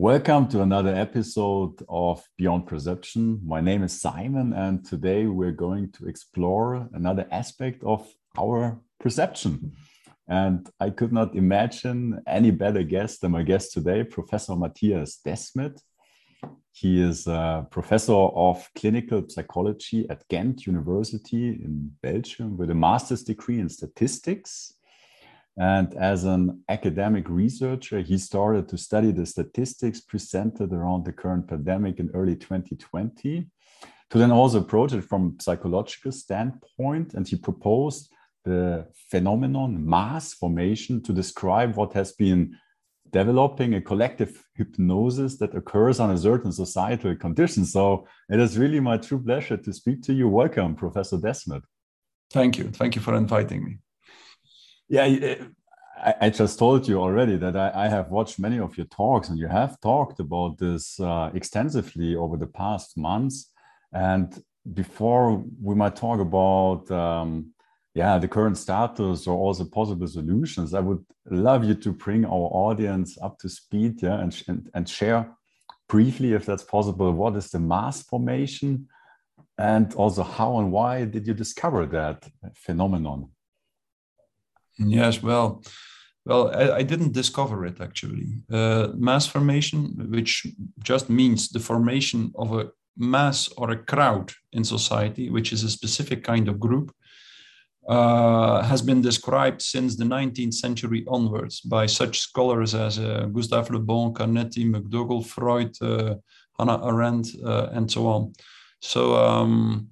Welcome to another episode of Beyond Perception. My name is Simon, and today we're going to explore another aspect of our perception. And I could not imagine any better guest than my guest today, Professor Matthias Desmet. He is a professor of clinical psychology at Ghent University in Belgium with a master's degree in statistics and as an academic researcher, he started to study the statistics presented around the current pandemic in early 2020 to then also approach it from psychological standpoint. And he proposed the phenomenon mass formation to describe what has been developing a collective hypnosis that occurs on a certain societal condition. So it is really my true pleasure to speak to you. Welcome, Professor Desmet. Thank you. Thank you for inviting me. Yeah, I, I just told you already that I, I, have watched many of your talks, and you have talked about this uh, extensively over the past months. And before we might talk about um, yeah the current status or also possible solutions, I would love you to bring our audience up to speed, yeah, and and, and share briefly, if that's possible, what is the mass formation, and also how and why did you discover that phenomenon? Yes, well, well, I, I didn't discover it actually. Uh, mass formation, which just means the formation of a mass or a crowd in society, which is a specific kind of group, uh, has been described since the 19th century onwards by such scholars as uh, Gustave Le Bon, Canetti, McDougall, Freud, uh, Hannah Arendt, uh, and so on. So um,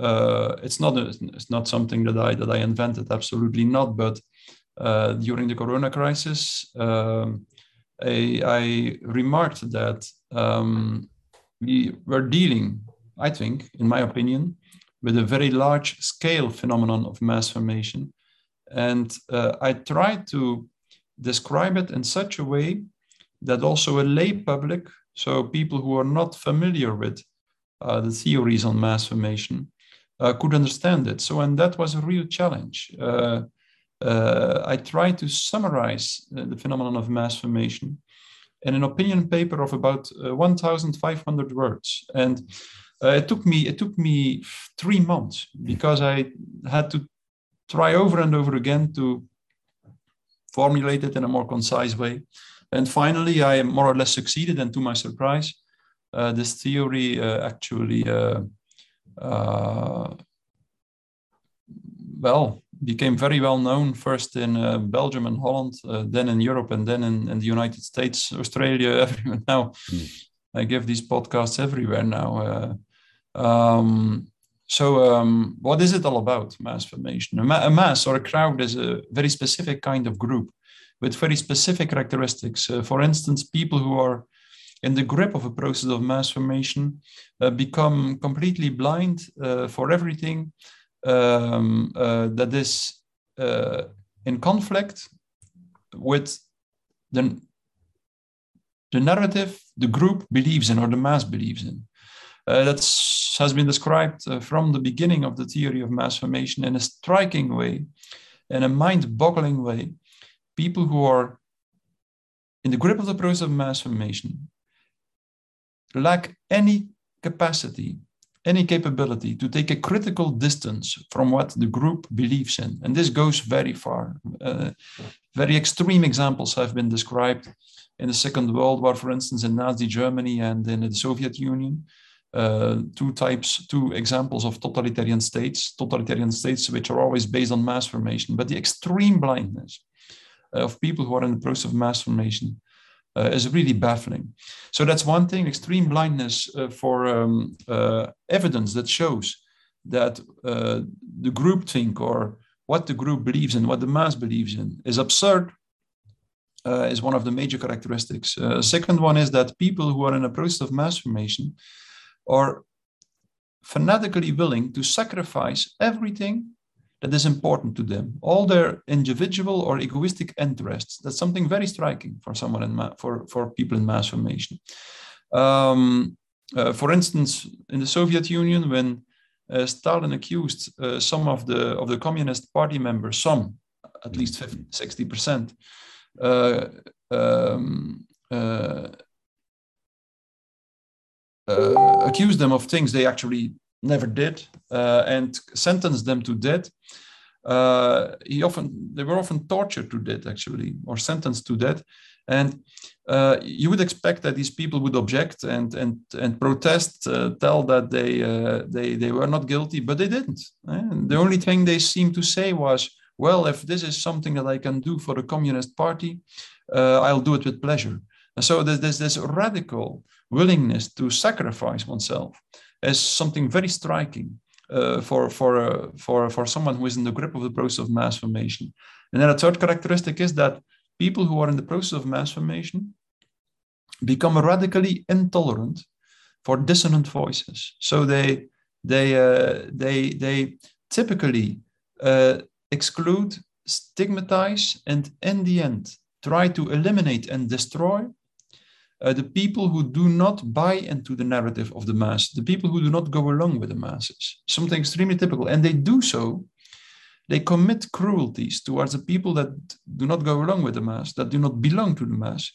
uh, it's not a, it's not something that I that I invented. Absolutely not. But uh, during the Corona crisis, um, I, I, remarked that um, we were dealing, I think, in my opinion, with a very large scale phenomenon of mass formation, and uh, I tried to describe it in such a way that also a lay public, so people who are not familiar with uh, the theories on mass formation, uh, could understand it. So, and that was a real challenge. Uh, uh, I tried to summarize the phenomenon of mass formation in an opinion paper of about 1,500 words. And it took me it took me three months because I had to try over and over again to formulate it in a more concise way. And finally, I more or less succeeded. And to my surprise, uh, this theory uh, actually uh, uh, well, became very well known first in uh, Belgium and Holland, uh, then in Europe, and then in, in, the United States, Australia, everywhere now. Mm. I give these podcasts everywhere now. Uh, um, so, um, what is it all about, mass formation? A, ma- a, mass or a crowd is a very specific kind of group with very specific characteristics. Uh, for instance, people who are in the grip of a process of mass formation uh, become completely blind uh, for everything um, uh, that is uh, in conflict with the, the narrative the group believes in or the mass believes in. Uh, that has been described uh, from the beginning of the theory of mass formation in a striking way, in a mind boggling way. People who are in the grip of the process of mass formation lack any capacity, any capability to take a critical distance from what the group believes in. And this goes very far. Uh, very extreme examples have been described in the Second World War, for instance, in Nazi Germany and in the Soviet Union. Uh, two types, two examples of totalitarian states, totalitarian states which are always based on mass formation, but the extreme blindness of people who are in the process of mass formation is really baffling. So that's one thing, extreme blindness uh, for um, uh, evidence that shows that uh, the group think or what the group believes in, what the mass believes in, is absurd. Uh, is one of the major characteristics. Uh, second one is that people who are in a process of mass formation are fanatically willing to sacrifice everything that is important to them, all their individual or egoistic interests. That's something very striking for someone in ma- for for people in mass formation. Um, uh, for instance, in the Soviet Union, when uh, Stalin accused uh, some of the of the Communist Party members, some at least 50, 60 percent, uh, um, uh, accuse them of things they actually never did, uh, and sentenced them to death. Uh, he often they were often tortured to death actually or sentenced to death. And uh, you would expect that these people would object and and and protest uh, tell that they uh, they they were not guilty but they didn't. And the only thing they seemed to say was well if this is something that i can do for the communist party uh, i'll do it with pleasure. And so there's, there's this radical willingness to sacrifice oneself as something very striking uh, for for uh, for for someone who is in the grip of the process of mass formation. And then a third characteristic is that people who are in the process of mass formation become radically intolerant for dissonant voices. So they they uh, they they typically uh, exclude, stigmatize, and in the end try to eliminate and destroy uh, the people who do not buy into the narrative of the mass, the people who do not go along with the masses, something extremely typical. And they do so, they commit cruelties towards the people that do not go along with the mass, that do not belong to the mass,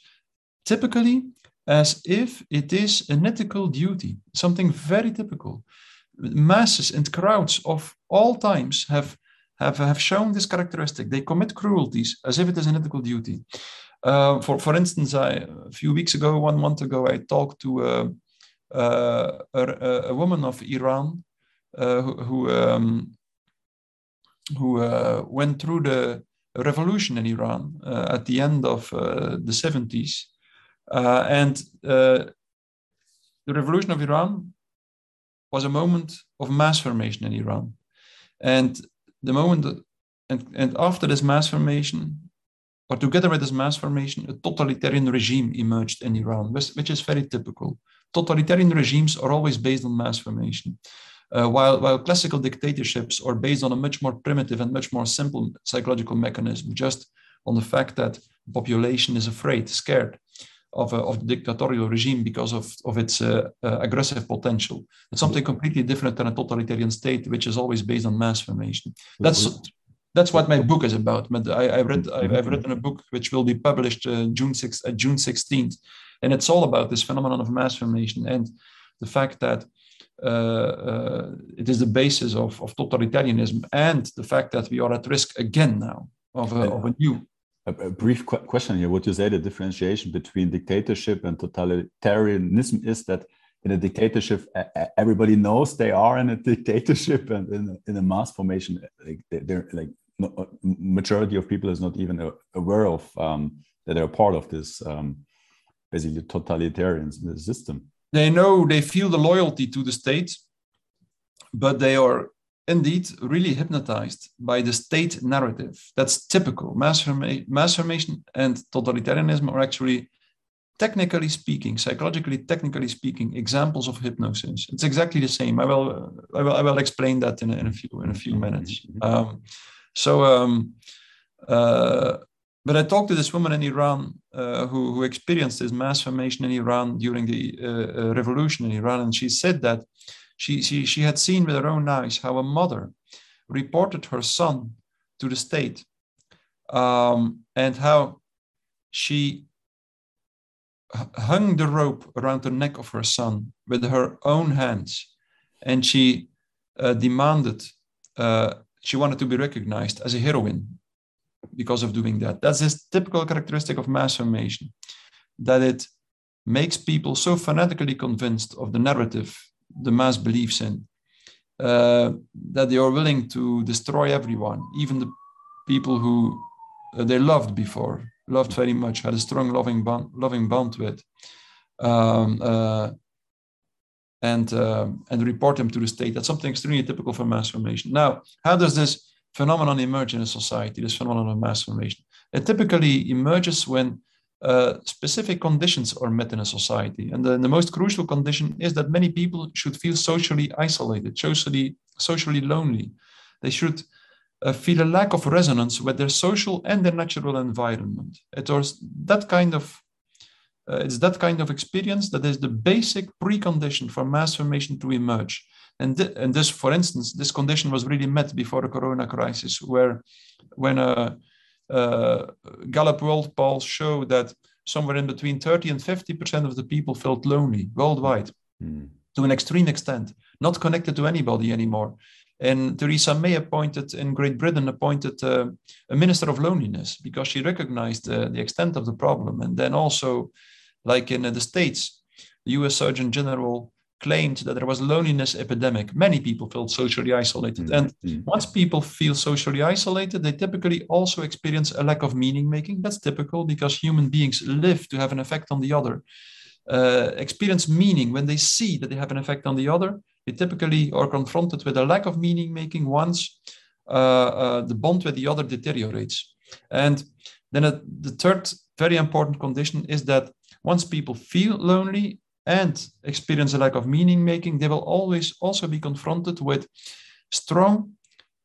typically as if it is an ethical duty, something very typical. Masses and crowds of all times have, have, have shown this characteristic. They commit cruelties as if it is an ethical duty. Uh, for for instance, I, a few weeks ago, one month ago, I talked to uh, uh, a, a, woman of Iran uh, who who, um, who uh, went through the revolution in Iran at the end of the 70s, and the revolution of Iran was a moment of mass formation in Iran, and the moment and, and after this mass formation, or together with this mass formation, a totalitarian regime emerged in Iran, which is very typical. Totalitarian regimes are always based on mass formation, uh, while, while classical dictatorships are based on a much more primitive and much more simple psychological mechanism, just on the fact that the population is afraid, scared of, a, of the dictatorial regime because of, of its uh, uh, aggressive potential. It's something completely different than a totalitarian state, which is always based on mass formation. That's that's what my book is about. But I, I read, I've, I've, written a book which will be published uh, June 6th, uh, June 16th, and it's all about this phenomenon of mass formation and the fact that uh, uh, it is the basis of, of totalitarianism and the fact that we are at risk again now of a, of a new. A, a brief qu question here. What you say the differentiation between dictatorship and totalitarianism is that in a dictatorship, everybody knows they are in a dictatorship, and in, in a mass formation, like they're like uh, majority of people is not even aware of um, that they're part of this um, basically totalitarian system. They know they feel the loyalty to the state, but they are indeed really hypnotized by the state narrative. That's typical. Mass, forma- mass formation and totalitarianism are actually, technically speaking, psychologically, technically speaking, examples of hypnosis. It's exactly the same. I will, I will, I will explain that in a, in a few in a few minutes. Mm-hmm. Um, so, um, uh, but I talked to this woman in Iran uh, who, who experienced this mass formation in Iran during the uh, uh, revolution in Iran, and she said that she, she, she had seen with her own eyes how a mother reported her son to the state um, and how she hung the rope around the neck of her son with her own hands and she uh, demanded uh, she wanted to be recognized as a heroine because of doing that. That's this typical characteristic of mass formation, that it makes people so fanatically convinced of the narrative the mass believes in uh, that they are willing to destroy everyone, even the people who uh, they loved before, loved very much, had a strong loving bond, loving bond with. Um, uh, and uh, and report them to the state. That's something extremely typical for mass formation. Now, how does this phenomenon emerge in a society? This phenomenon of mass formation. It typically emerges when uh, specific conditions are met in a society, and the, the, most crucial condition is that many people should feel socially isolated, socially socially lonely. They should uh, feel a lack of resonance with their social and their natural environment. It was that kind of uh, it's that kind of experience that is the basic precondition for mass formation to emerge. And, th- and this, for instance, this condition was really met before the corona crisis, where when a, a Gallup World polls show that somewhere in between 30 and 50% of the people felt lonely worldwide. Mm. to an extreme extent, not connected to anybody anymore. And Theresa May appointed in Great Britain appointed uh, a minister of loneliness because she recognized uh, the extent of the problem. And then also, like in the States, the U.S. Surgeon General claimed that there was a loneliness epidemic. Many people felt socially isolated. Mm-hmm. And mm-hmm. once people feel socially isolated, they typically also experience a lack of meaning making. That's typical because human beings live to have an effect on the other. Uh, experience meaning when they see that they have an effect on the other. They typically are confronted with a lack of meaning making once uh, uh, the bond with the other deteriorates. And then a, the third very important condition is that once people feel lonely and experience a lack of meaning making, they will always also be confronted with strong,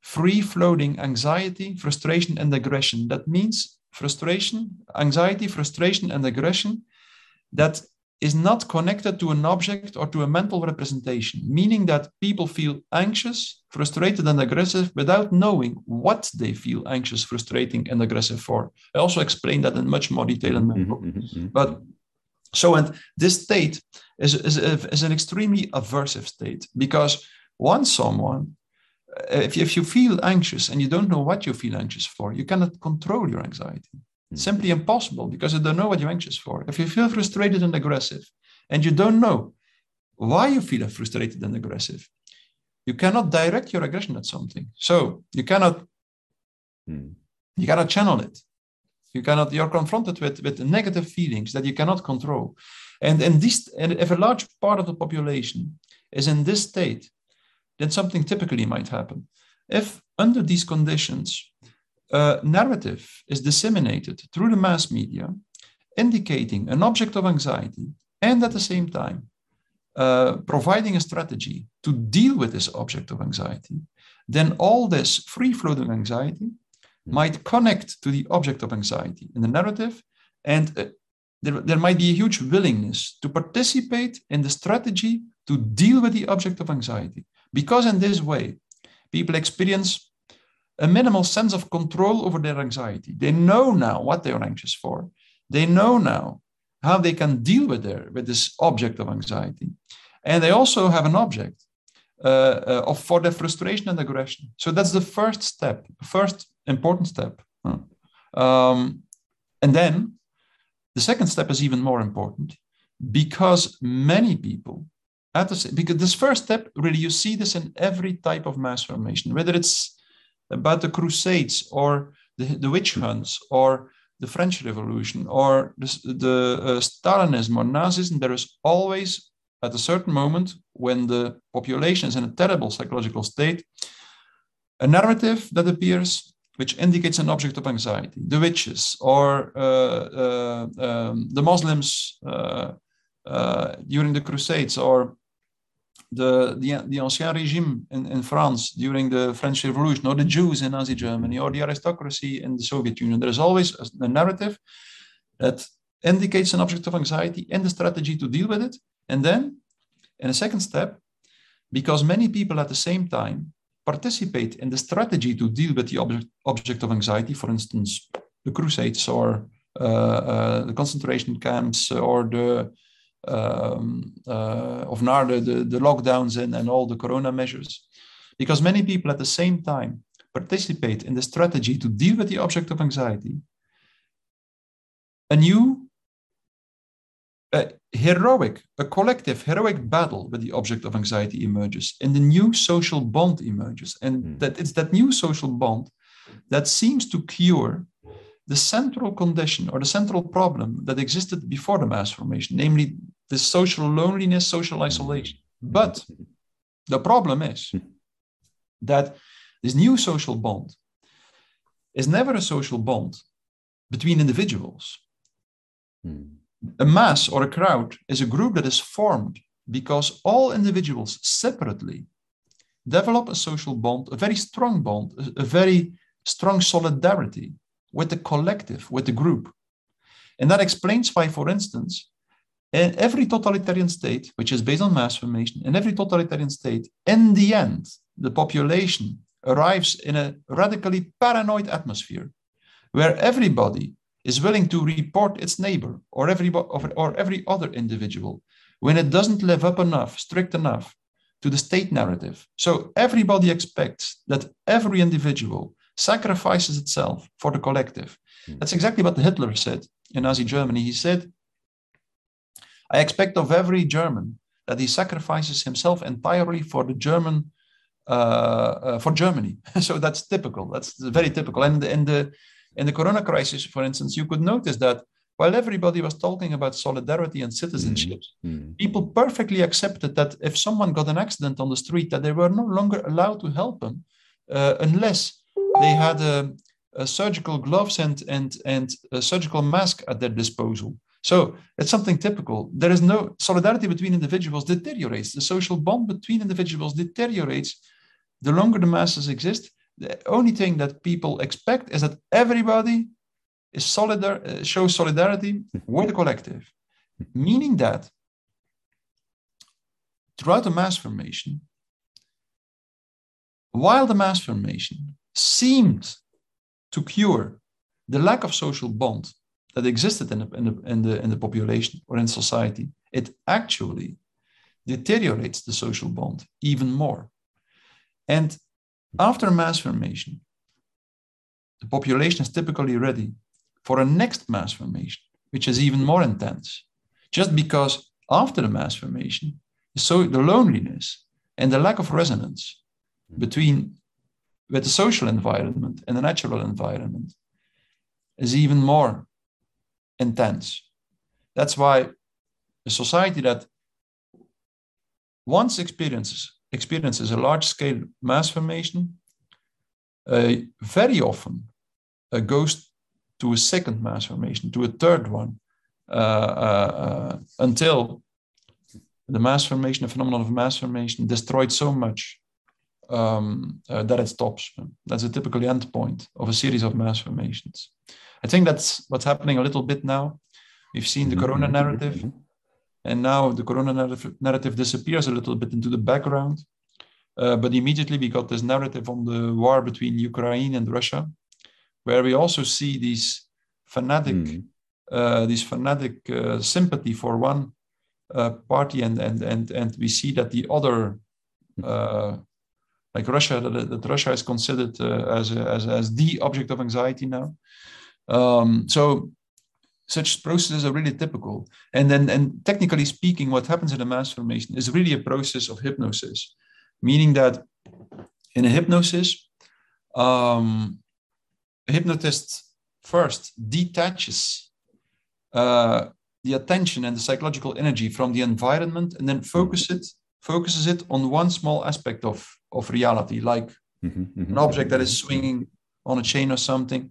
free floating anxiety, frustration, and aggression. That means frustration, anxiety, frustration, and aggression that is not connected to an object or to a mental representation, meaning that people feel anxious, frustrated, and aggressive without knowing what they feel anxious, frustrating, and aggressive for. I also explained that in much more detail in my mm-hmm, book. Mm-hmm, mm-hmm. But so, and this state is, is, is an extremely aversive state because once someone, uh, if, if you feel anxious and you don't know what you feel anxious for, you cannot control your anxiety. It's hmm. simply impossible because you don't know what you're anxious for. If you feel frustrated and aggressive and you don't know why you feel frustrated and aggressive, you cannot direct your aggression at something. So you cannot, mm. you cannot channel it. You cannot, you're confronted with, with negative feelings that you cannot control. And, and, this, and if a large part of the population is in this state, then something typically might happen. If under these conditions, a narrative is disseminated through the mass media, indicating an object of anxiety, and at the same time, uh, providing a strategy to deal with this object of anxiety, then all this free floating anxiety. Might connect to the object of anxiety in the narrative, and uh, there, there might be a huge willingness to participate in the strategy to deal with the object of anxiety. Because in this way, people experience a minimal sense of control over their anxiety. They know now what they are anxious for. They know now how they can deal with their with this object of anxiety, and they also have an object of for their frustration and aggression. So that's the first step, first important step. Um, and then the second step is even more important because many people at the because this first step really you see this in every type of mass formation, whether it's about the Crusades or the, the witch hunts or the French Revolution or the, the uh, Stalinism or Nazism, there is always at a certain moment when the population is in a terrible psychological state, a narrative that appears which indicates an object of anxiety, the witches or uh, uh, um, the Muslims uh, uh, during the Crusades or the, the, the Ancien Regime in, in France during the French Revolution or the Jews in Nazi Germany or the aristocracy in the Soviet Union. There is always a narrative that indicates an object of anxiety and the strategy to deal with it. And then, in a second step, because many people at the same time participate in the strategy to deal with the object, object of anxiety, for instance, the Crusades or uh, uh, the concentration camps or the um, uh, of Naarden, the, the lockdowns and, and all the corona measures. Because many people at the same time participate in the strategy to deal with the object of anxiety, a new a heroic, a collective heroic battle with the object of anxiety emerges, and the new social bond emerges. And mm. that it's that new social bond that seems to cure the central condition or the central problem that existed before the mass formation, namely the social loneliness, social hmm. isolation. But the problem is that this new social bond is never a social bond between individuals. Mm a mass or a crowd is a group that is formed because all individuals separately develop a social bond, a very strong bond, a, very strong solidarity with the collective, with the group. And that explains why, for instance, in every totalitarian state, which is based on mass formation, in every totalitarian state, in the end, the population arrives in a radically paranoid atmosphere where everybody is willing to report its neighbor or every, or every other individual when it doesn't live up enough, strict enough to the state narrative. So everybody expects that every individual sacrifices itself for the collective. Hmm. That's exactly what Hitler said in Nazi Germany. He said, I expect of every German that he sacrifices himself entirely for the German, uh, uh, for Germany. so that's typical. That's very typical. And in the in the Corona crisis, for instance, you could notice that while everybody was talking about solidarity and citizenship, mm-hmm. people perfectly accepted that if someone got an accident on the street, that they were no longer allowed to help them uh, unless they had a, a, surgical gloves and and and a surgical mask at their disposal. So it's something typical. There is no solidarity between individuals deteriorates. The social bond between individuals deteriorates the longer the masses exist. The only thing that people expect is that everybody is solidar, uh, shows solidarity with the collective, meaning that throughout the mass formation, while the mass formation seemed to cure the lack of social bond that existed in the, in the, in the, in the population or in society, it actually deteriorates the social bond even more. And after mass formation, the population is typically ready for a next mass formation, which is even more intense, just because after the mass formation, so the loneliness and the lack of resonance between with the social environment and the natural environment is even more intense. That's why a society that once experiences experiences a large scale mass formation uh, very often uh, goes to a second mass formation, to a third one, uh, uh, uh until the mass formation, the phenomenon of mass formation, destroyed so much um, uh, that it stops. That's a typical endpoint of a series of mass formations. I think that's what's happening a little bit now. We've seen the mm-hmm. corona narrative, mm-hmm. And now the corona narrative, narrative disappears a little bit into the background. Uh, but immediately we got this narrative on the war between Ukraine and Russia, where we also see these fanatic, mm. uh, these fanatic uh, sympathy for one uh, party, and and and and we see that the other uh, like Russia, that, that Russia is considered uh, as, a, as, as the object of anxiety now. Um, so such processes are really typical. And then, and technically speaking, what happens in a mass formation is really a process of hypnosis, meaning that in a hypnosis, um, a hypnotist first detaches uh, the attention and the psychological energy from the environment and then focus it focuses it on one small aspect of of reality, like mm-hmm, mm-hmm, an object that is swinging on a chain or something.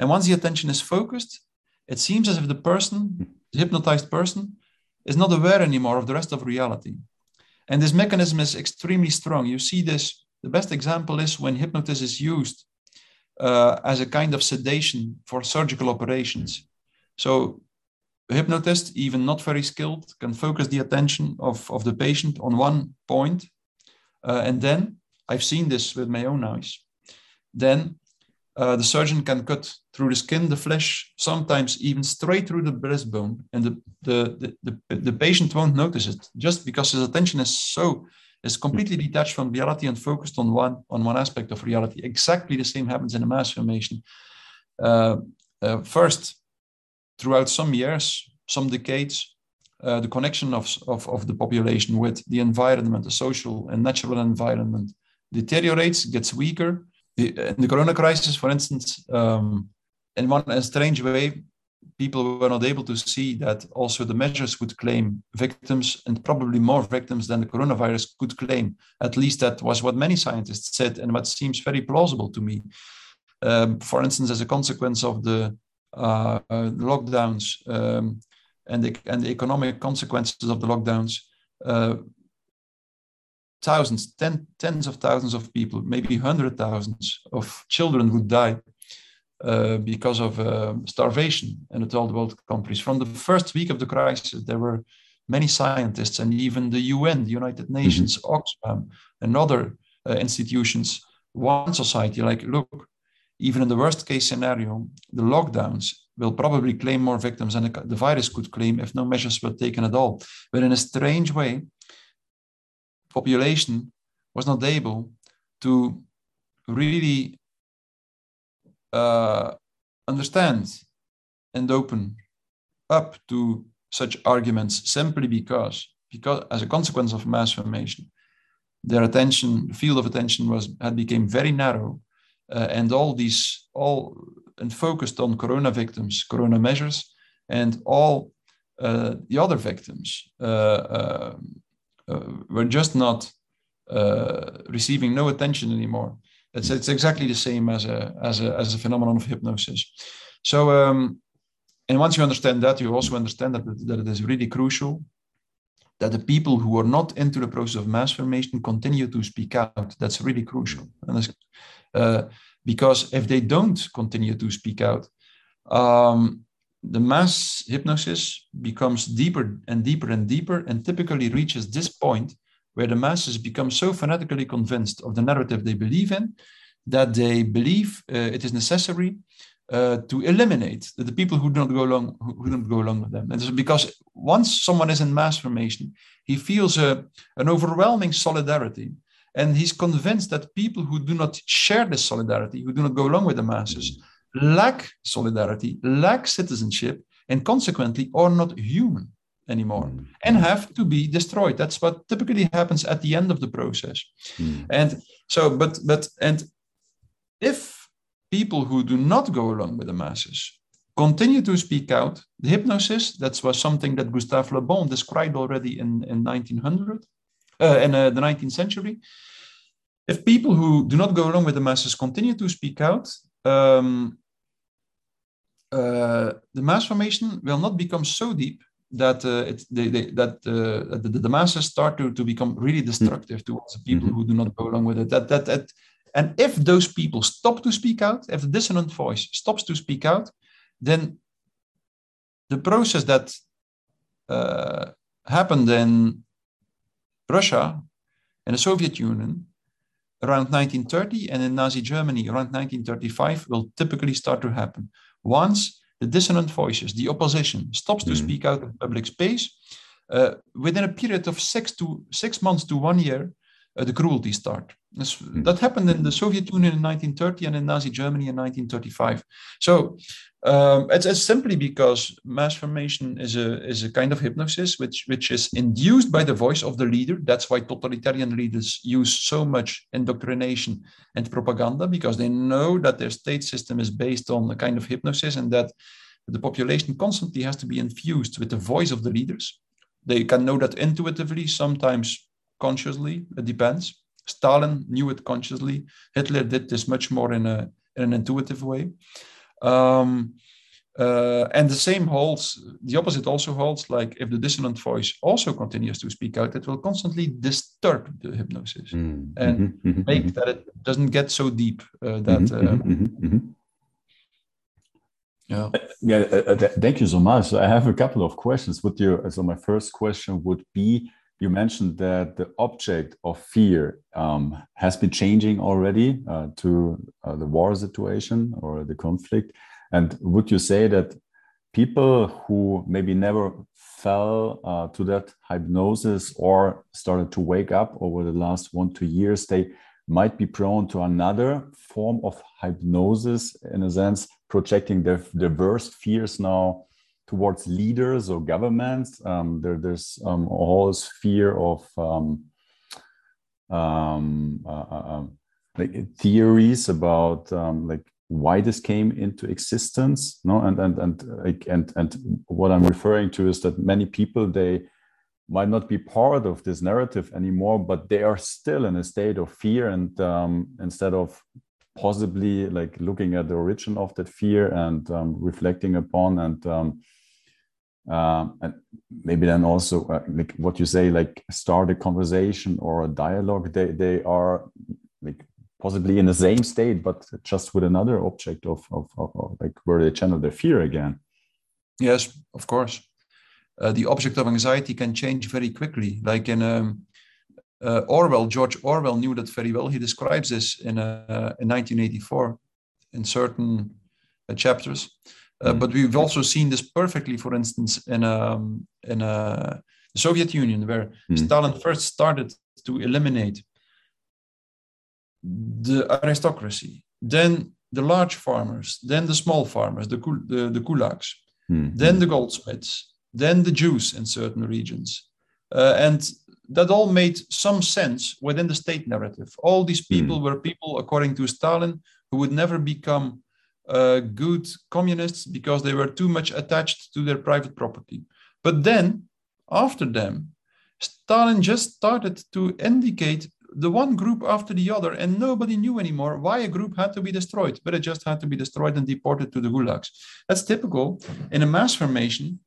And once the attention is focused, it seems as if the person, the hypnotized person, is not aware anymore of the rest of reality. And this mechanism is extremely strong. You see this, the best example is when hypnosis is used uh, as a kind of sedation for surgical operations. So a hypnotist, even not very skilled, can focus the attention of, of the patient on one point uh, and then I've seen this with my own eyes. Then uh, the surgeon can cut through the skin, the flesh, sometimes even straight through the breastbone, and the, the, the, the, the patient won't notice it just because his attention is so is completely detached from reality and focused on one on one aspect of reality. Exactly the same happens in a mass formation. Uh, uh, first, throughout some years, some decades, uh, the connection of, of, of the population with the environment, the social and natural environment deteriorates, gets weaker. The, in the corona crisis, for instance, um, in one a strange way, people were not able to see that also the measures would claim victims and probably more victims than the coronavirus could claim. At least that was what many scientists said, and what seems very plausible to me. Um, for instance, as a consequence of the uh, uh, lockdowns, um, and the, and the economic consequences of the lockdowns, uh, thousands, ten, tens of thousands of people, maybe hundred thousands of children would die uh, because of uh, starvation in the third world countries. From the first week of the crisis, there were many scientists and even the UN, the United mm-hmm. Nations, mm-hmm. Oxfam, and other uh, institutions, one society like, look, even in the worst case scenario, the lockdowns will probably claim more victims than the virus could claim if no measures were taken at all. But in a strange way, population was not able to really uh, understand and open up to such arguments simply because, because as a consequence of mass formation, their attention, field of attention was had become very narrow, uh, and all these all and focused on corona victims, corona measures, and all uh, the other victims uh, uh were just not uh, receiving no attention anymore. It's, it's exactly the same as a, as a, as a phenomenon of hypnosis. So, um, and once you understand that, you also understand that, that it is really crucial that the people who are not into the process of mass formation continue to speak out. That's really crucial. Uh, because if they don't continue to speak out, um, the mass hypnosis becomes deeper and deeper and deeper and typically reaches this point where the masses become so fanatically convinced of the narrative they believe in that they believe uh, it is necessary uh, to eliminate the, people who don't go along who, don't go along with them. And because once someone is in mass formation, he feels a, an overwhelming solidarity, and he's convinced that people who do not share this solidarity, who do not go along with the masses, lack solidarity, lack citizenship, and consequently are not human anymore mm. and have to be destroyed that's what typically happens at the end of the process mm. and so but but and if people who do not go along with the masses continue to speak out the hypnosis that was something that gustave le bon described already in, in 1900 uh, in uh, the 19th century if people who do not go along with the masses continue to speak out um, uh, the mass formation will not become so deep that uh, it, they, they, that uh, the, the, masses start to, to become really destructive towards the people mm-hmm. who do not go along with it. That, that, that, and if those people stop to speak out, if the dissonant voice stops to speak out, then the process that uh, happened in Russia and the Soviet Union around 1930 and in Nazi Germany around 1935 will typically start to happen. Once the dissonant voices, the opposition, stops to mm. speak out in public space, uh, within a period of six to six months to one year, the cruelty start. Mm. That happened in the Soviet Union in 1930 and in Nazi Germany in 1935. So um, it's, it's, simply because mass formation is a is a kind of hypnosis which which is induced by the voice of the leader. That's why totalitarian leaders use so much indoctrination and propaganda because they know that their state system is based on a kind of hypnosis and that the population constantly has to be infused with the voice of the leaders. They can know that intuitively, sometimes consciously. It depends. Stalin knew it consciously. Hitler did this much more in a in an intuitive way. Um, uh, and the same holds, the opposite also holds, like if the dissonant voice also continues to speak out, it will constantly disturb the hypnosis mm-hmm. and mm-hmm. mm-hmm make mm-hmm. that it doesn't get so deep uh, that. Mm-hmm. Uh, yeah. Uh, yeah. Uh, th- thank you so much. I have a couple of questions. With you, so my first question would be: You mentioned that the object of fear um, has been changing already uh, to uh, the war situation or the conflict. And would you say that people who maybe never fell uh, to that hypnosis or started to wake up over the last one two years, they might be prone to another form of hypnosis in a sense, projecting their, their worst fears now towards leaders or governments. Um, there, there's um, a whole sphere of um, um uh, uh, um, like theories about um, like why this came into existence. No, and and and and and what I'm referring to is that many people they might not be part of this narrative anymore, but they are still in a state of fear, and instead of possibly like looking at the origin of that fear and reflecting upon and um, and maybe then also uh, like what you say like start a conversation or a dialogue they they are like possibly in the same state but just with another object of, of, of, of like where they channel their fear again. Yes of course. Uh, the object of anxiety can change very quickly. Like in um, uh, orwell george orwell knew that very well. He describes this in, uh, in 1984 in certain uh, chapters Uh, mm. But we've also seen this perfectly, for instance, in um, in uh, the Soviet Union, where mm. Stalin first started to eliminate the aristocracy, then the large farmers, then the small farmers, the the, the kulaks, mm. then the goldsmiths, then the Jews in certain regions, uh, and that all made some sense within the state narrative. All these people were people, according to Stalin, who would never become uh, good communists because they were too much attached to their private property. But then, after them, Stalin just started to indicate the one group after the other, and nobody knew anymore why a group had to be destroyed, but it just had to be destroyed and deported to the gulags. That's typical. In a mass formation,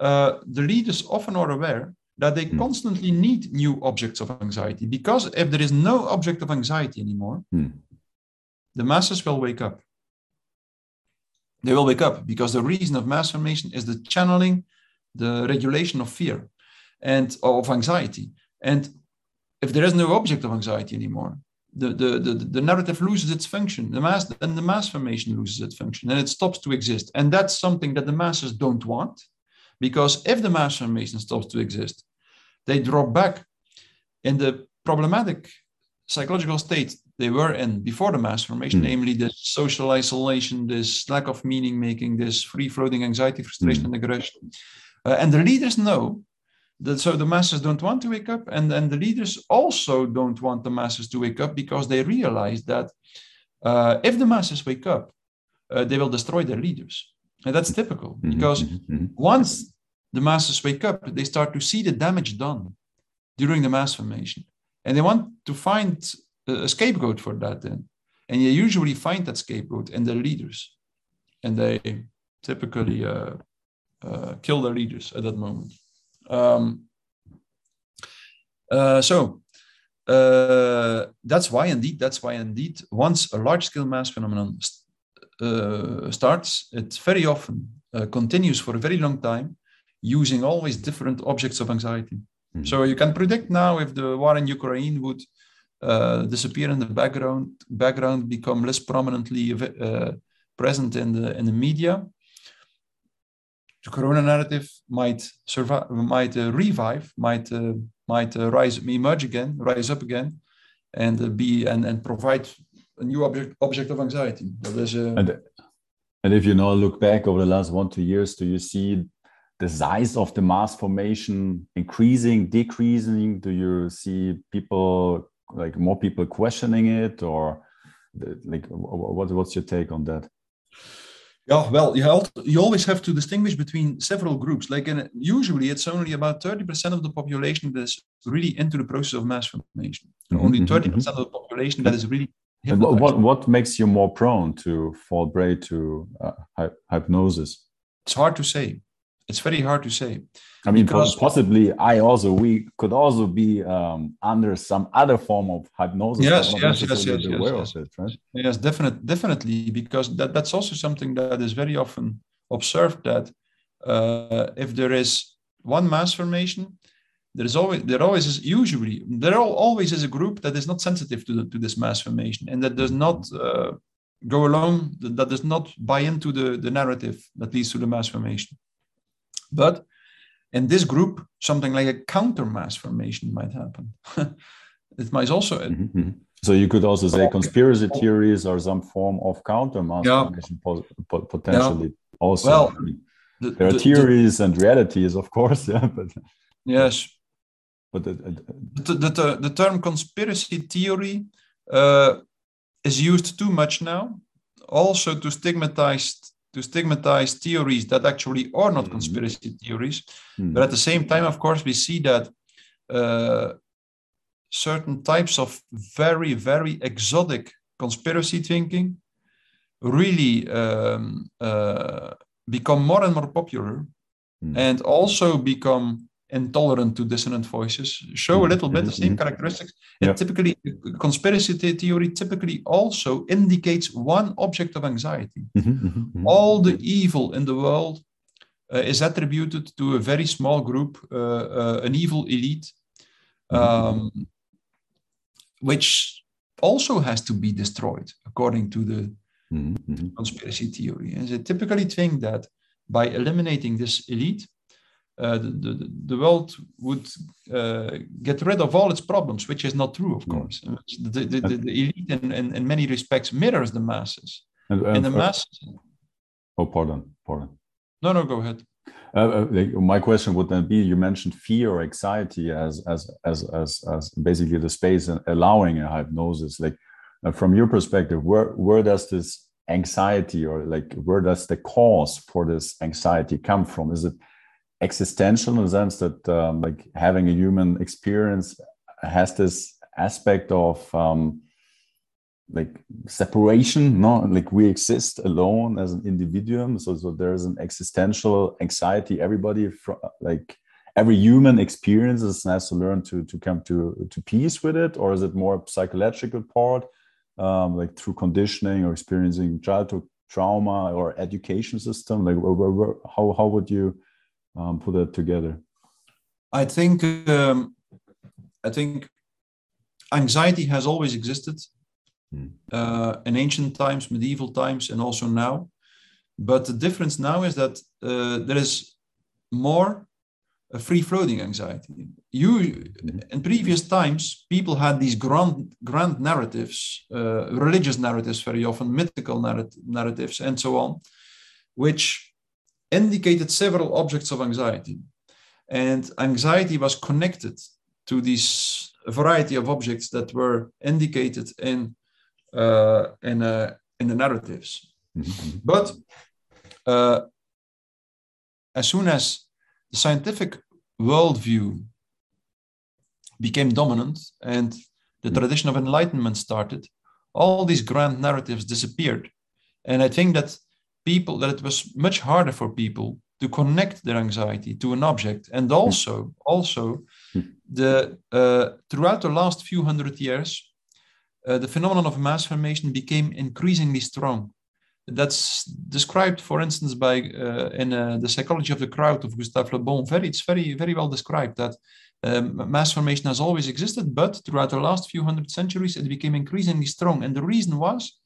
uh, the leaders often are aware that they mm. constantly need new objects of anxiety because if there is no object of anxiety anymore, mm. the masses will wake up they will wake up because the reason of mass formation is the channeling, the regulation of fear and of anxiety. And if there is no object of anxiety anymore, the, the, the, the narrative loses its function. The mass and the mass formation loses its function and it stops to exist. And that's something that the masses don't want. Because if the mass formation stops to exist, they drop back in the problematic psychological state they were in before the mass formation, mm. namely this social isolation, this lack of meaning making, this free floating anxiety, frustration, mm. and aggression. Uh, and the leaders know that so the masses don't want to wake up, and, and the leaders also don't want the masses to wake up because they realize that uh, if the masses wake up, uh, they will destroy their leaders. And that's typical mm-hmm. because mm-hmm. once the masses wake up, they start to see the damage done during the mass formation. And they want to find a scapegoat for that then. And you usually find that scapegoat in the leaders. And they typically uh, uh, kill their leaders at that moment. Um, uh, so uh, that's why indeed, that's why indeed, once a large scale mass phenomenon uh, starts, it very often uh, continues for a very long time using always different objects of anxiety. Mm-hmm. So you can predict now if the war in Ukraine would uh, disappear in the background, background become less prominently uh, present in the in the media. The corona narrative might survive, might uh, revive, might uh, might uh, rise, emerge again, rise up again, and be and and provide a new object object of anxiety. That is. and, and if you now look back over the last one two years, do you see the size of the mass formation increasing, decreasing? Do you see people like more people questioning it, or like what, what's your take on that? Yeah, well, you, have, you always have to distinguish between several groups. Like, in, usually it's only about 30% of the population that is really into the process of mass formation. Mm -hmm, only 30% mm-hmm, mm-hmm. of the population that is really. what, what makes you more prone to fall prey to uh, hypnosis? It's hard to say it's very hard to say. I mean, because, possibly I also we could also be um, under some other form of hypnosis. Yes, yes, yes, yes, yes. It, right? yes, definitely, definitely, because that, that's also something that is very often observed that uh, if there is one mass formation, there is always there always is usually there always is a group that is not sensitive to the, to this mass formation and that does not uh, go along that, that does not buy into the the narrative that leads to the mass formation. But in this group, something like a counter mass formation might happen. it might also. Mm-hmm, mm-hmm. So you could also say conspiracy theories are some form of counter mass yeah. formation potentially. Yeah. Also, well, the, there are the, theories the, and realities, of course. Yeah, but yes. But the, the, the, term conspiracy theory uh, is used too much now, also to stigmatize to stigmatize theories that actually are not mm-hmm. conspiracy theories. Mm. But at the same time, of course, we see that uh, certain types of very, very exotic conspiracy thinking really um, uh, become more and more popular mm. and also become intolerant to dissonant voices show a little bit the same characteristics. Yeah. typically, conspiracy theory typically also indicates one object of anxiety. All the evil in the world uh, is attributed to a very small group, uh, uh, an evil elite, um, which also has to be destroyed according to the mm-hmm. conspiracy theory. And they typically think that by eliminating this elite, uh, the, the, the, world would uh, get rid of all its problems, which is not true, of mm. course. The, the, the, the elite, in, in, in, many respects, mirrors the masses. And, and, and the masses. Oh, pardon, pardon. No, no, go ahead. Uh, uh, my question would then be: You mentioned fear or anxiety as as as as, as basically the space and allowing a hypnosis. Like uh, from your perspective, where where does this anxiety or like where does the cause for this anxiety come from? Is it existential in the sense that um, like having a human experience has this aspect of um, like separation no like we exist alone as an individuum. So so there's an existential anxiety. Everybody from like every human experiences has to learn to to come to to peace with it or is it more psychological part? Um, like through conditioning or experiencing childhood trauma or education system like how how would you um, put that together i think um, i think anxiety has always existed Hmm. uh, in ancient times, medieval times, and also now. But the difference now is that uh, there is more a free floating anxiety. You, hmm. in previous times, people had these grand, grand narratives, uh, religious narratives, very often mythical narrat- narratives, and so on, which indicated several objects of anxiety. And anxiety was connected to these variety of objects that were indicated in uh, in, uh, in the narratives. Mm-hmm. But uh, as soon as the scientific worldview became dominant and the mm-hmm. tradition of enlightenment started, all these grand narratives disappeared. And I think that people, that it was much harder for people to connect their anxiety to an object. And also, also the uh, throughout the last few hundred years, uh, the phenomenon of mass formation became increasingly strong. That's described, for instance, by uh, in uh, the psychology of the crowd of Gustave Le Bon. Very, it's very, very well described that um, mass formation has always existed, but throughout the last few hundred centuries, it became increasingly strong. And the reason was,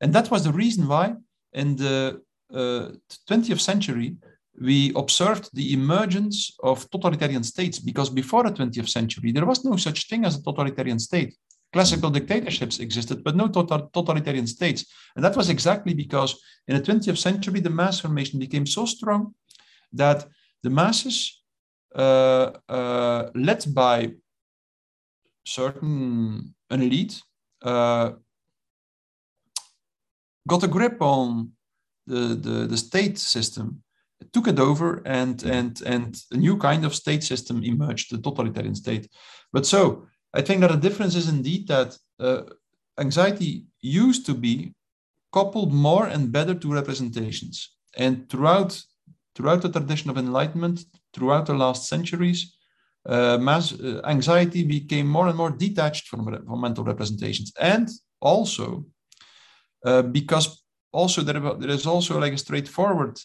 and that was the reason why in the 20th uh, century we observed the emergence of totalitarian states because before the 20th century there was no such thing as a totalitarian state Classical dictatorships existed, but no totalitarian states. And that was exactly because in the 20th century, the mass formation became so strong that the masses, uh, uh, led by certain an elite, uh, got a grip on the, the, the state system, took it over, and, and, and a new kind of state system emerged, the totalitarian state. But so I think that the difference is indeed that uh, anxiety used to be coupled more and better to representations. And throughout, throughout the tradition of enlightenment, throughout the last centuries, uh, mass uh, anxiety became more and more detached from, from mental representations. And also, uh, because also there, there is also like a straightforward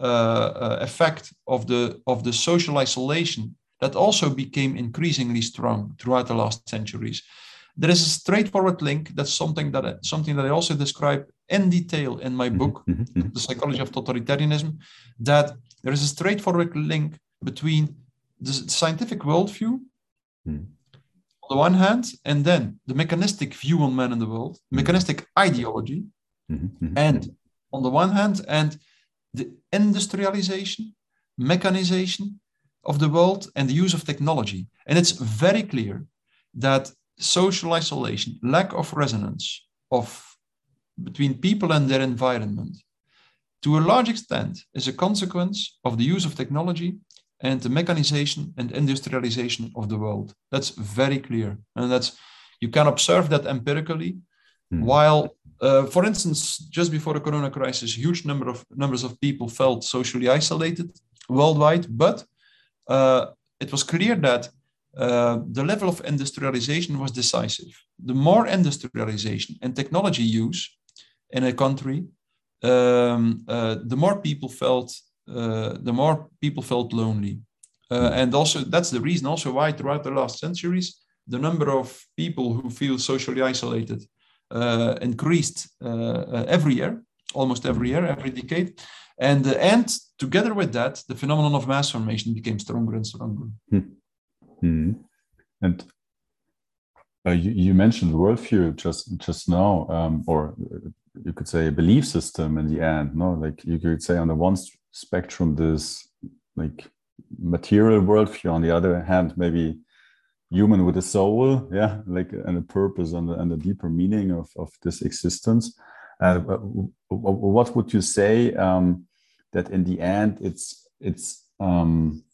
uh, uh, effect of the of the social isolation that also became increasingly strong throughout the last centuries. There is a straightforward link. That's something that I, something that I also describe in detail in my book, mm-hmm. mm-hmm. The Psychology of Totalitarianism. That there is a straightforward link between the scientific worldview mm. On the one hand, and then the mechanistic view on man in the world, mm-hmm. mechanistic ideology, mm-hmm. mm-hmm. and on the one hand, and the industrialization, mechanization, of the world and the use of technology. And it's very clear that social isolation, lack of resonance of between people and their environment, to a large extent, is a consequence of the use of technology and the mechanization and industrialization of the world. That's very clear, and that's you can observe that empirically. Mm. While, uh, for instance, just before the Corona crisis, huge number of numbers of people felt socially isolated worldwide, but uh, it was clear that uh, the level of industrialization was decisive. The more industrialization and technology use in a country, um, uh, the more people felt the more people felt lonely. Uh, and also that's the reason also why throughout the last centuries the number of people who feel socially isolated uh, increased uh, every year, almost every year, every decade. And, and together with that, the phenomenon of mass formation became stronger and stronger. Hmm. Hmm. And uh, you, you, mentioned worldview just just now, um, or you could say a belief system in the end. No, like you could say on the one spectrum, this like material worldview. On the other hand, maybe human with a soul, yeah, like and a purpose and, and a deeper meaning of of this existence. Uh, what would you say um, that in the end it's it's um,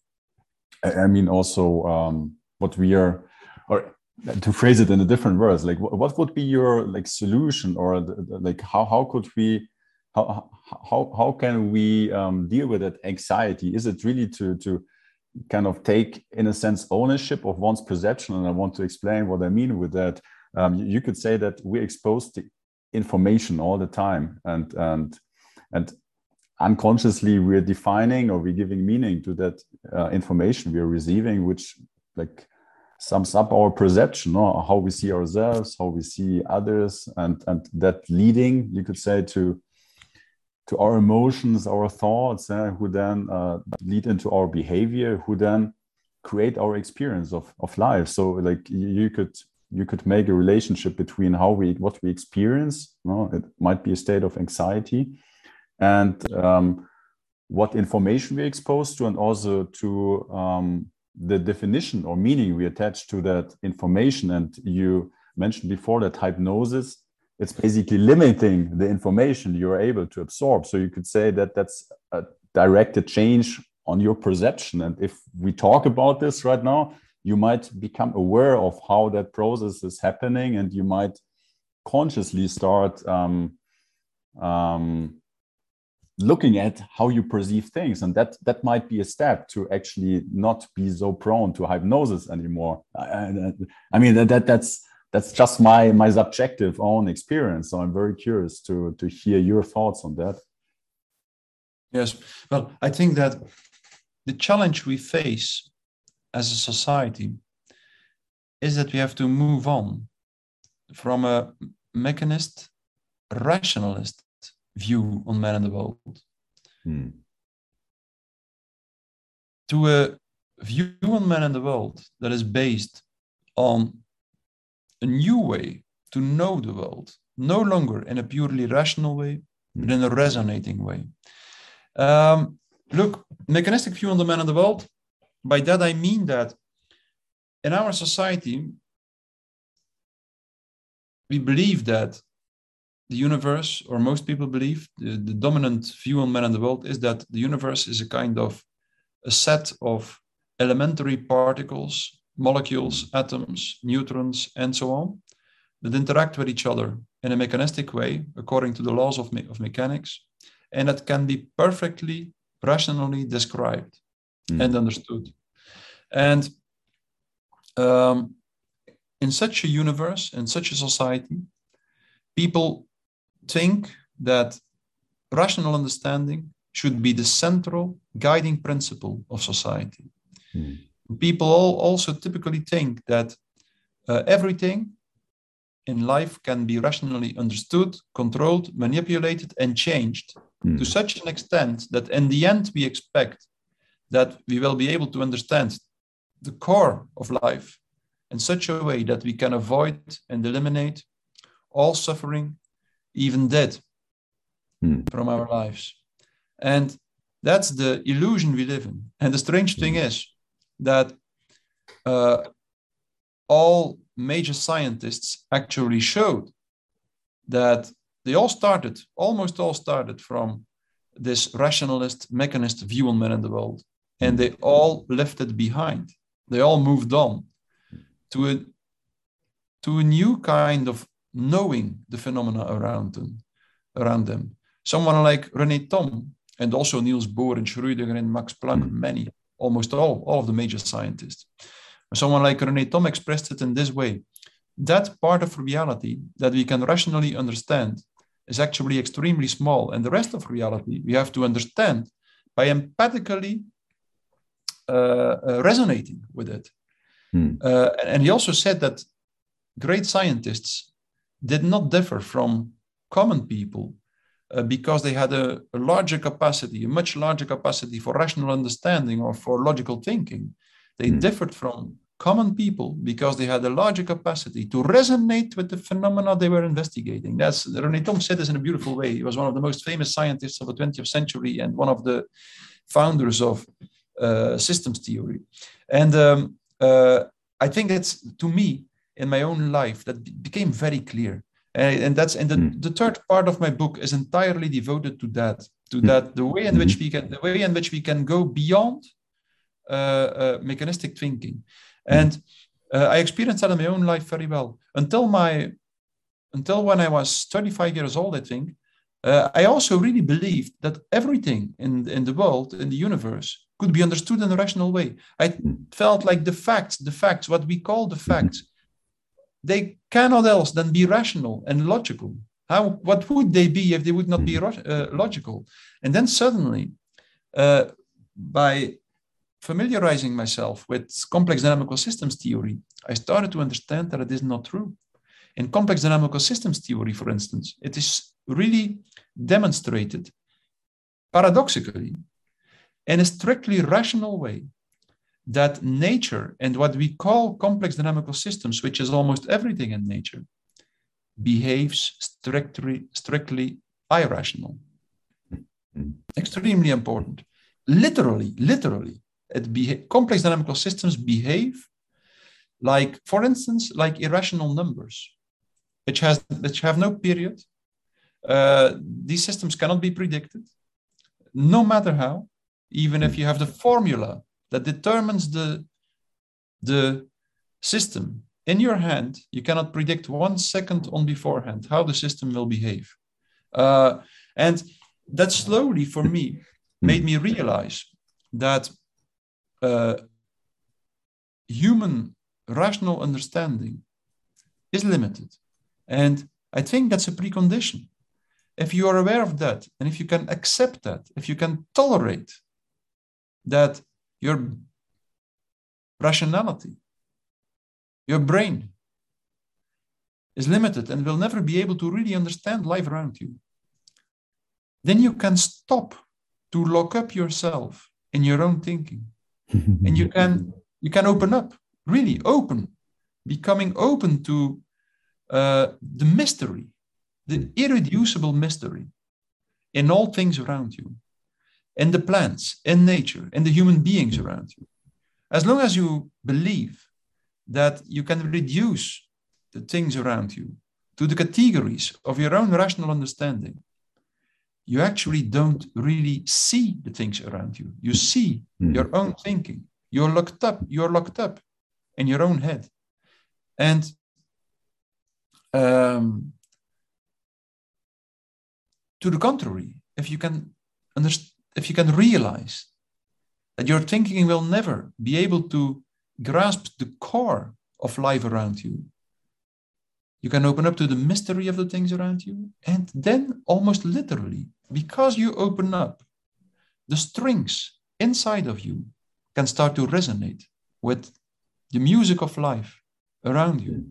I mean also um, what we are or to phrase it in a different words like what would be your like solution or like how how could we how how how can we um, deal with that anxiety? Is it really to to kind of take in a sense ownership of one's perception? And i want to explain what i mean with that. Um, you could say that we're exposed to information all the time and and and unconsciously we're defining or we're giving meaning to that uh, information we're receiving which like sums up our perception or how we see ourselves how we see others and and that leading you could say to to our emotions our thoughts uh, who then uh, lead into our behavior who then create our experience of, of life so like you could you could make a relationship between how we what we experience you know, it might be a state of anxiety and um, what information we're exposed to, and also to um, the definition or meaning we attach to that information. And you mentioned before that hypnosis, it's basically limiting the information you're able to absorb. So you could say that that's a directed change on your perception. And if we talk about this right now, you might become aware of how that process is happening and you might consciously start um, um, looking at how you perceive things and that that might be a step to actually not be so prone to hypnosis anymore i, I mean that, that that's that's just my my subjective own experience. So i'm very curious to to hear your thoughts on that. Yes. Well i think that the challenge we face as a society is that we have to move on from a mechanist rationalist view on man and the world hmm. to a view on man and the world that is based on a new way to know the world, no longer in a purely rational way, but in a resonating way. Um, look, mechanistic view on the man and the world, by that I mean that in our society, we believe that the universe, or most people believe, the, the dominant view on man and the world is that the universe is a kind of a set of elementary particles, molecules, atoms, neutrons, and so on, that interact with each other in a mechanistic way, according to the laws of, me of mechanics, and that can be perfectly rationally described mm. and understood. And um, in such a universe, in such a society, people think that rational understanding should be the central guiding principle of society. Mm. People also typically think that uh, everything in life can be rationally understood, controlled, manipulated, and changed mm. to such an extent that in the end we expect that we will be able to understand the core of life in such a way that we can avoid and eliminate all suffering even death, hmm. from our lives. And that's the illusion we live in. And the strange thing hmm. is that uh, all major scientists actually showed that they all started, almost all started from this rationalist, mechanist view on man and the world. And they all left it behind. They all moved on to a, to a new kind of knowing the phenomena around them. Around them. Someone like René Thom and also Niels Bohr and Schrödinger and Max Planck, many, almost all, all of the major scientists. Someone like René Thom expressed it in this way. That part of reality that we can rationally understand is actually extremely small. And the rest of reality we have to understand by empathically uh, uh, resonating with it. Hmm. Uh, and he also said that great scientists did not differ from common people uh, because they had a, a, larger capacity, a much larger capacity for rational understanding or for logical thinking. They mm. differed from common people because they had a larger capacity to resonate with the phenomena they were investigating. That's Rene Thom said this in a beautiful way. He was one of the most famous scientists of the 20th century and one of the founders of uh, systems theory. And um, uh, I think that's to me in my own life that became very clear. And, and that's and the, mm. the third part of my book is entirely devoted to that, to mm. that the way in which we can the way in which we can go beyond uh, uh mechanistic thinking and uh, I experienced that in my own life very well until my until when I was 35 years old, I think. Uh, I also really believed that everything in, in the world, in the universe, could be understood in a rational way. I felt like the facts, the facts, what we call the facts, they cannot else than be rational and logical. How, what would they be if they would not be uh, logical? And then suddenly, uh, by familiarizing myself with complex dynamical systems theory, I started to understand that it is not true. In complex dynamical systems theory, for instance, it is really demonstrated paradoxically in a strictly rational way that nature and what we call complex dynamical systems, which is almost everything in nature, behaves strictly, strictly irrational. Extremely important. Literally, literally, it beha- complex dynamical systems behave like, for instance, like irrational numbers, which has which have no period. Uh, these systems cannot be predicted, no matter how. Even if you have the formula that determines the the system in your hand, you cannot predict one second on beforehand how the system will behave. Uh, and that slowly, for me, made me realize that uh, human rational understanding is limited. And I think that's a precondition. If you are aware of that, and if you can accept that, if you can tolerate that your rationality, your brain is limited and will never be able to really understand life around you, then you can stop to lock up yourself in your own thinking. And you can you can open up really open becoming open to uh, the mystery the irreducible mystery in all things around you in the plants in nature in the human beings around you as long as you believe that you can reduce the things around you to the categories of your own rational understanding you actually don't really see the things around you. You see mm. your own thinking. You're locked up. You're locked up in your own head. And um, to the contrary, if you can understand, if you can realize that your thinking will never be able to grasp the core of life around you, you can open up to the mystery of the things around you. And then, almost literally, because you open up, the strings inside of you can start to resonate with the music of life around you.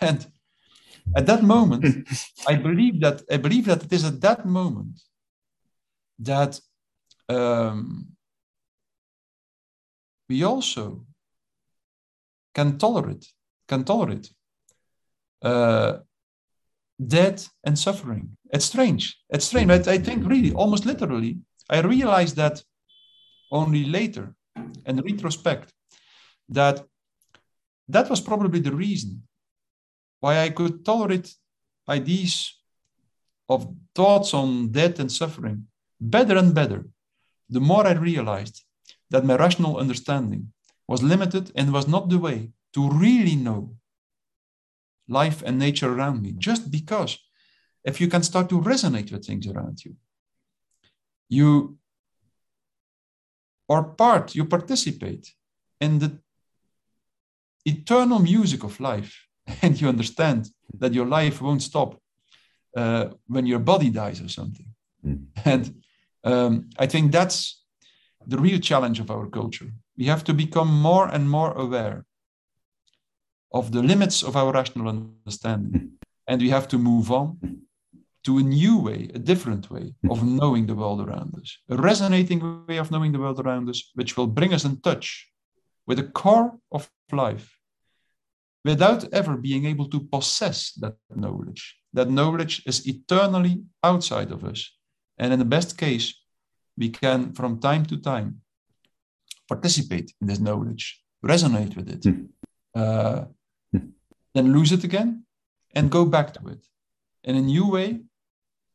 And at that moment, I believe that I believe that it is at that moment that um, we also can tolerate can tolerate uh, death and suffering. It's strange. It's strange. But I think really, almost literally, I realized that only later, in retrospect, that that was probably the reason why I could tolerate ideas of thoughts on death and suffering better and better. The more I realized that my rational understanding was limited and was not the way to really know life and nature around me, just because if you can start to resonate with things around you, you are part, you participate in the eternal music of life, and you understand that your life won't stop uh, when your body dies or something. Mm. And um, I think that's the real challenge of our culture. We have to become more and more aware of the limits of our rational understanding and we have to move on to a new way, a different way of knowing the world around us, a resonating way of knowing the world around us, which will bring us in touch with the core of life without ever being able to possess that knowledge. That knowledge is eternally outside of us. And in the best case, we can, from time to time, participate in this knowledge, resonate with it, mm. uh, mm. then lose it again, and go back to it in a new way,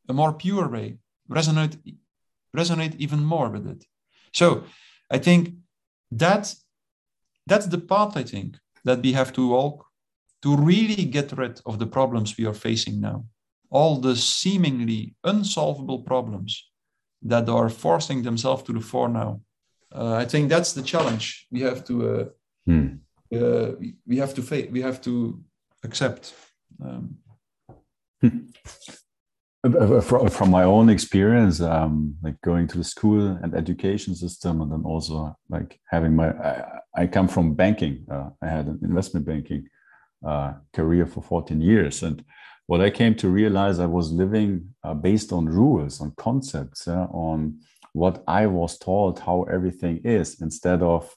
a more pure way, resonate, resonate even more with it. So I think that that's the path I think that we have to walk to really get rid of the problems we are facing now. All the seemingly unsolvable problems that are forcing themselves to the fore now. Uh, I think that's the challenge we have to uh, hmm. uh, we have to face. We have to accept. Um, from, from my own experience, um, like going to the school and education system, and then also like having my, I, I come from banking. Uh, I had an investment banking uh, career for 14 years, and what I came to realize, I was living uh, based on rules, on concepts, on what I was taught how everything is, instead of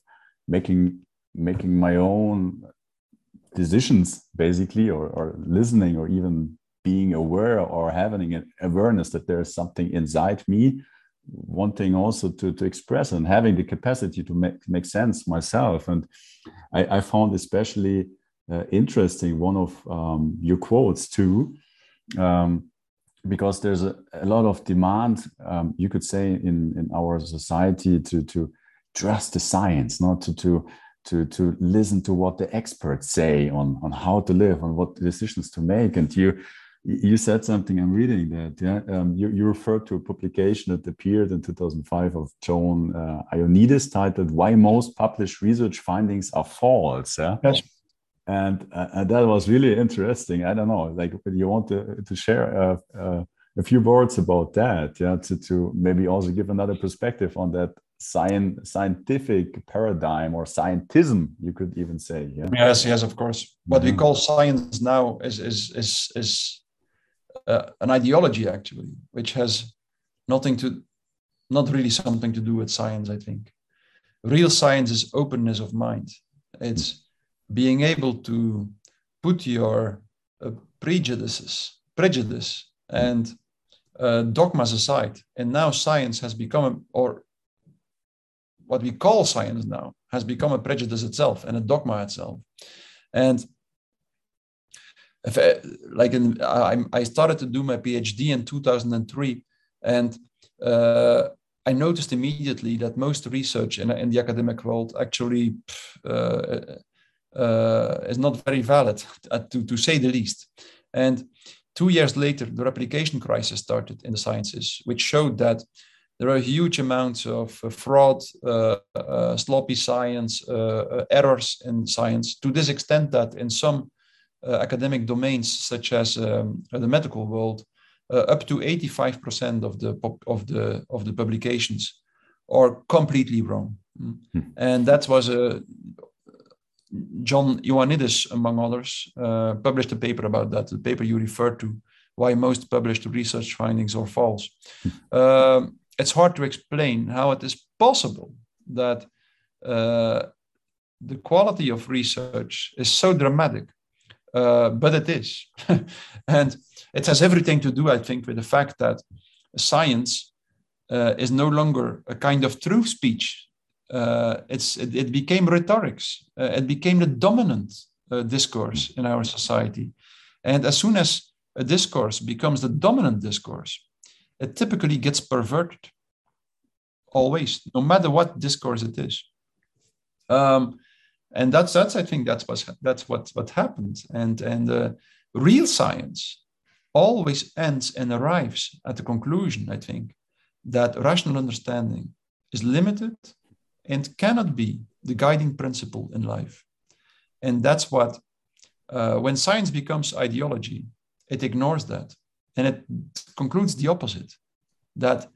making making my own decisions, basically, or, or listening, or even being aware or having an awareness that there is something inside me wanting also to, to express and having the capacity to make, make sense myself. And I, I found especially uh, interesting one of um, your quotes too um, because there's a, a, lot of demand um, you could say in, in our society to, to trust the science not to, to to to listen to what the experts say on on how to live on what decisions to make and you you said something i'm reading that yeah um, you, you referred to a publication that appeared in 2005 of John uh, ioannidis titled why most published research findings are false yeah? yes. And, uh, and that was really interesting i don't know like you want to, to share uh, uh, a few words about that yeah to, to maybe also give another perspective on that science, scientific paradigm or scientism you could even say yeah yes yes of course what we mm-hmm. call science now is is is is uh, an ideology actually, which has nothing to, not really something to do with science. I think real science is openness of mind. It's being able to put your uh, prejudices, prejudice, and uh, dogmas aside. And now science has become, a, or what we call science now, has become a prejudice itself and a dogma itself. And if I, like in, I, I started to do my PhD in 2003, and uh, I noticed immediately that most research in, in the academic world actually uh, uh, is not very valid, to, to say the least. And two years later, the replication crisis started in the sciences, which showed that there are huge amounts of uh, fraud, uh, uh, sloppy science, uh, errors in science, to this extent that in some uh, academic domains such as um, the medical world, uh, up to 85% of the of the of the publications are completely wrong. Mm. Hmm. And that was a uh, John Ioannidis, among others, uh, published a paper about that. The paper you referred to, why most published research findings are false. Uh, it's hard to explain how it is possible that uh, the quality of research is so dramatic uh, but it is. and it has everything to do, I think, with the fact that science uh, is no longer a kind of true speech. Uh, it's, it, it, became rhetorics, uh, it became the dominant uh, discourse in our society. And as soon as a discourse becomes the dominant discourse, it typically gets perverted. Always, no matter what discourse it is. Um, and that's that's I think that's what that's what what happened. And and uh, real science always ends and arrives at the conclusion. I think that rational understanding is limited and cannot be the guiding principle in life. And that's what uh, when science becomes ideology, it ignores that and it concludes the opposite that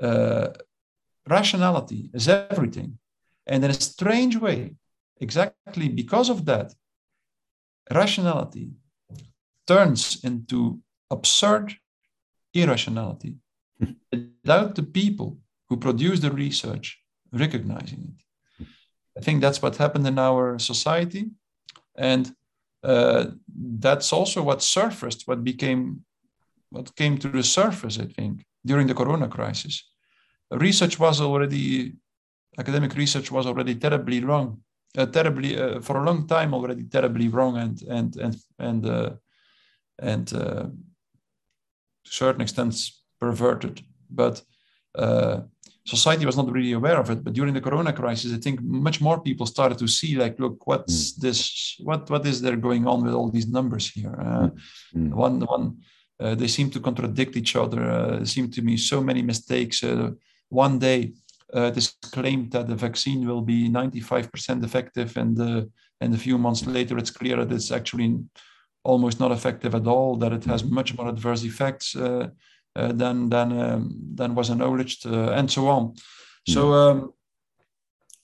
uh, rationality is everything. And in a strange way, exactly because of that, rationality turns into absurd irrationality without the people who produce the research recognizing it. I think that's what happened in our society. And uh, that's also what surfaced, what became, what came to the surface, I think, during the Corona crisis. Research was already, academic research was already terribly wrong, uh, terribly uh, for a long time already terribly wrong and and and and uh, and uh, to a certain extent perverted. But uh, society was not really aware of it. But during the Corona crisis, I think much more people started to see, like, look, what's mm. this? What what is there going on with all these numbers here? Uh, mm. One one, uh, they seem to contradict each other. Uh, seem to me so many mistakes. Uh, one day, uh, it is claimed that the vaccine will be 95% effective, and uh, and a few months later, it's clear that it's actually almost not effective at all. That it has mm. much more adverse effects. Uh, than than um, than was acknowledged, uh, and so on. Mm. So um,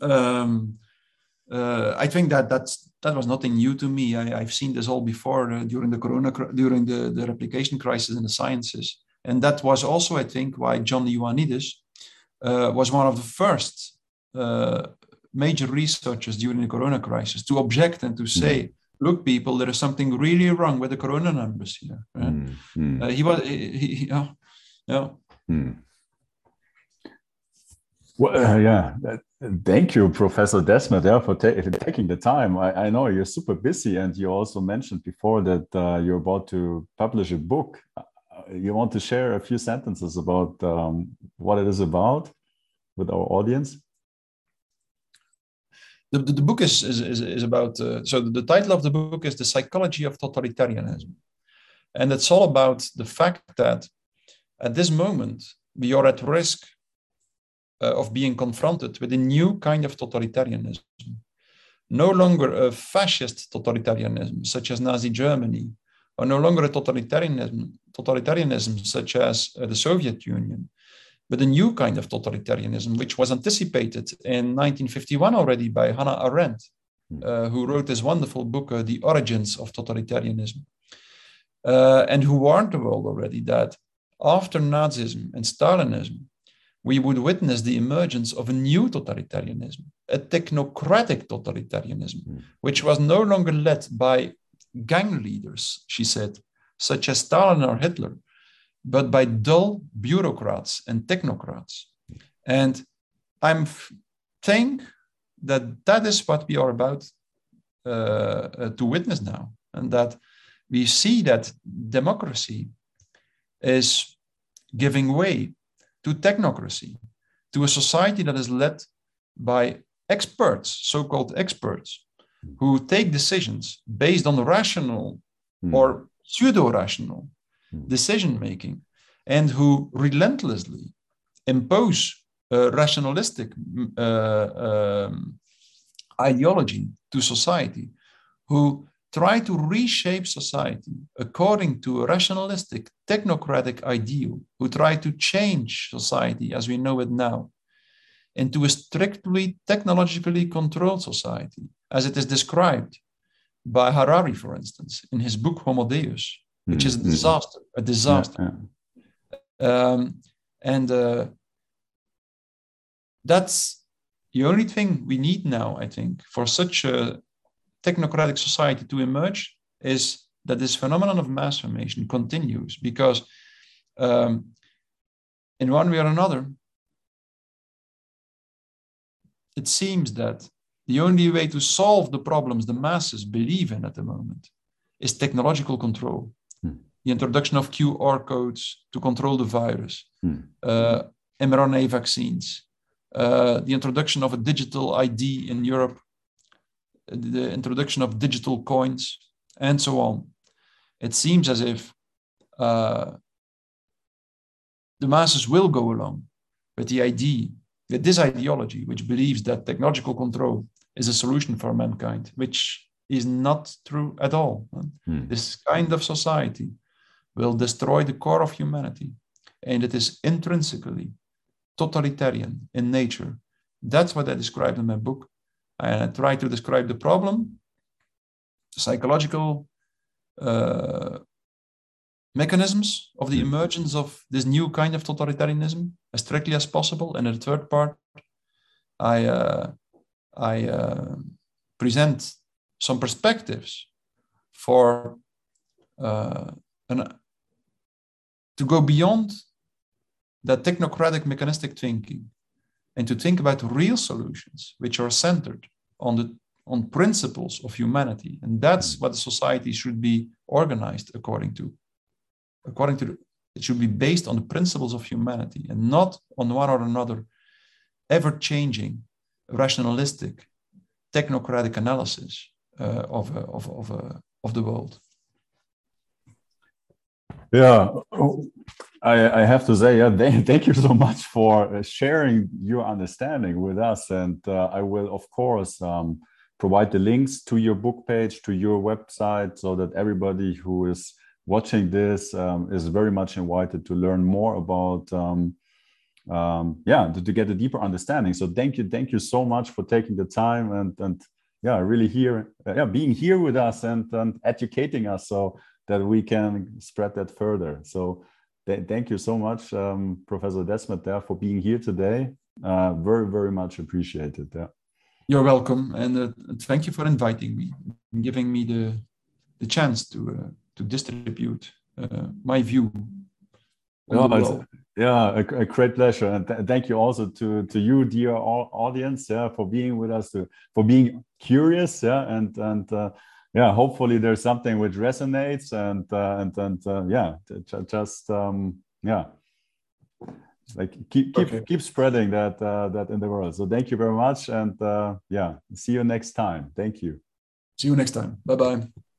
um, uh, I think that that's that was nothing new to me. I, have seen this all before during the corona during the, the replication crisis in the sciences, and that was also I think why John Ioannidis was one of the first major researchers during the corona crisis to object and to say, mm look, people, there is something really wrong with the corona numbers here. Right? Mm, mm. Uh, he was, he, he, uh, yeah. Hmm. Well, uh, yeah. Thank you, Professor Desmet, yeah, for, ta taking the time. I, I, know you're super busy, and you also mentioned before that uh, you're about to publish a book. Uh, you want to share a few sentences about um, what it is about with our audience? The, the, the book is, is, is, is about, uh, so the, the title of the book is The Psychology of Totalitarianism. And it's all about the fact that at this moment, we are at risk uh, of being confronted with a new kind of totalitarianism. No longer a fascist totalitarianism, such as Nazi Germany, or no longer a totalitarianism, totalitarianism such as uh, the Soviet Union, but a new kind of totalitarianism, which was anticipated in 1951 already by Hannah Arendt, hmm. uh, who wrote this wonderful book, uh, The Origins of Totalitarianism, uh, and who warned the world already that after Nazism and Stalinism, we would witness the emergence of a new totalitarianism, a technocratic totalitarianism, mm. which was no longer led by gang leaders, she said, such as Stalin or Hitler, but by dull bureaucrats and technocrats. And I'm think that that is what we are about uh, uh, to witness now, and that we see that democracy is giving way to technocracy, to a society that is led by experts, so called experts, who take decisions based on rational mm. or pseudo rational mm. decision making and who relentlessly impose a rationalistic uh, um, ideology to society, who try to reshape society according to a rationalistic, technocratic ideal, who try to change society as we know it now into a strictly technologically controlled society, as it is described by Harari, for instance, in his book Homo Deus, which is a mm-hmm. disaster, a disaster. Yeah, Um, and uh, that's the only thing we need now, I think, for such a technocratic society to emerge is that this phenomenon of mass formation continues because um, in one way or another, it seems that the only way to solve the problems the masses believe in at the moment is technological control. Hmm. The introduction of QR codes to control the virus, hmm. uh, mRNA vaccines, uh, the introduction of a digital ID in Europe the introduction of digital coins, and so on. It seems as if uh, the masses will go along with the idea, with this ideology, which believes that technological control is a solution for mankind, which is not true at all. Hmm. This kind of society will destroy the core of humanity, and it is intrinsically totalitarian in nature. That's what I described in my book and I try to describe the problem, psychological uh, mechanisms of the emergence of this new kind of totalitarianism as strictly as possible. And in the third part, I uh, I uh, present some perspectives for uh, an, to go beyond that technocratic mechanistic thinking and to think about real solutions which are centered on the on principles of humanity. And that's what the society should be organized according to according to the, it should be based on the principles of humanity and not on one or another ever changing rationalistic technocratic analysis uh, of, uh, of, of, uh, of the world. Yeah I, I, have to say, yeah, thank you so much for uh, sharing your understanding with us. And uh, I will, of course, um, provide the links to your book page, to your website, so that everybody who is watching this um, is very much invited to learn more about, um, um yeah, to, to, get a deeper understanding. So thank you, thank you so much for taking the time and and yeah, really here, uh, yeah, being here with us and and educating us so that we can spread that further. So th thank you so much, um, Professor Desmet, there for being here today. Uh, very, very much appreciated. Yeah. You're welcome, and uh, thank you for inviting me, and giving me the the chance to uh, to distribute uh, my view. No, yeah, a, a, great pleasure, and th thank you also to to you, dear audience, yeah, for being with us, to, for being curious, yeah, and and uh, yeah, hopefully there's something which resonates and uh, and and uh, yeah, just um, yeah, like keep keep okay. keep spreading that uh, that in the world. So thank you very much, and uh, yeah, see you next time. Thank you. See you next time. Bye bye.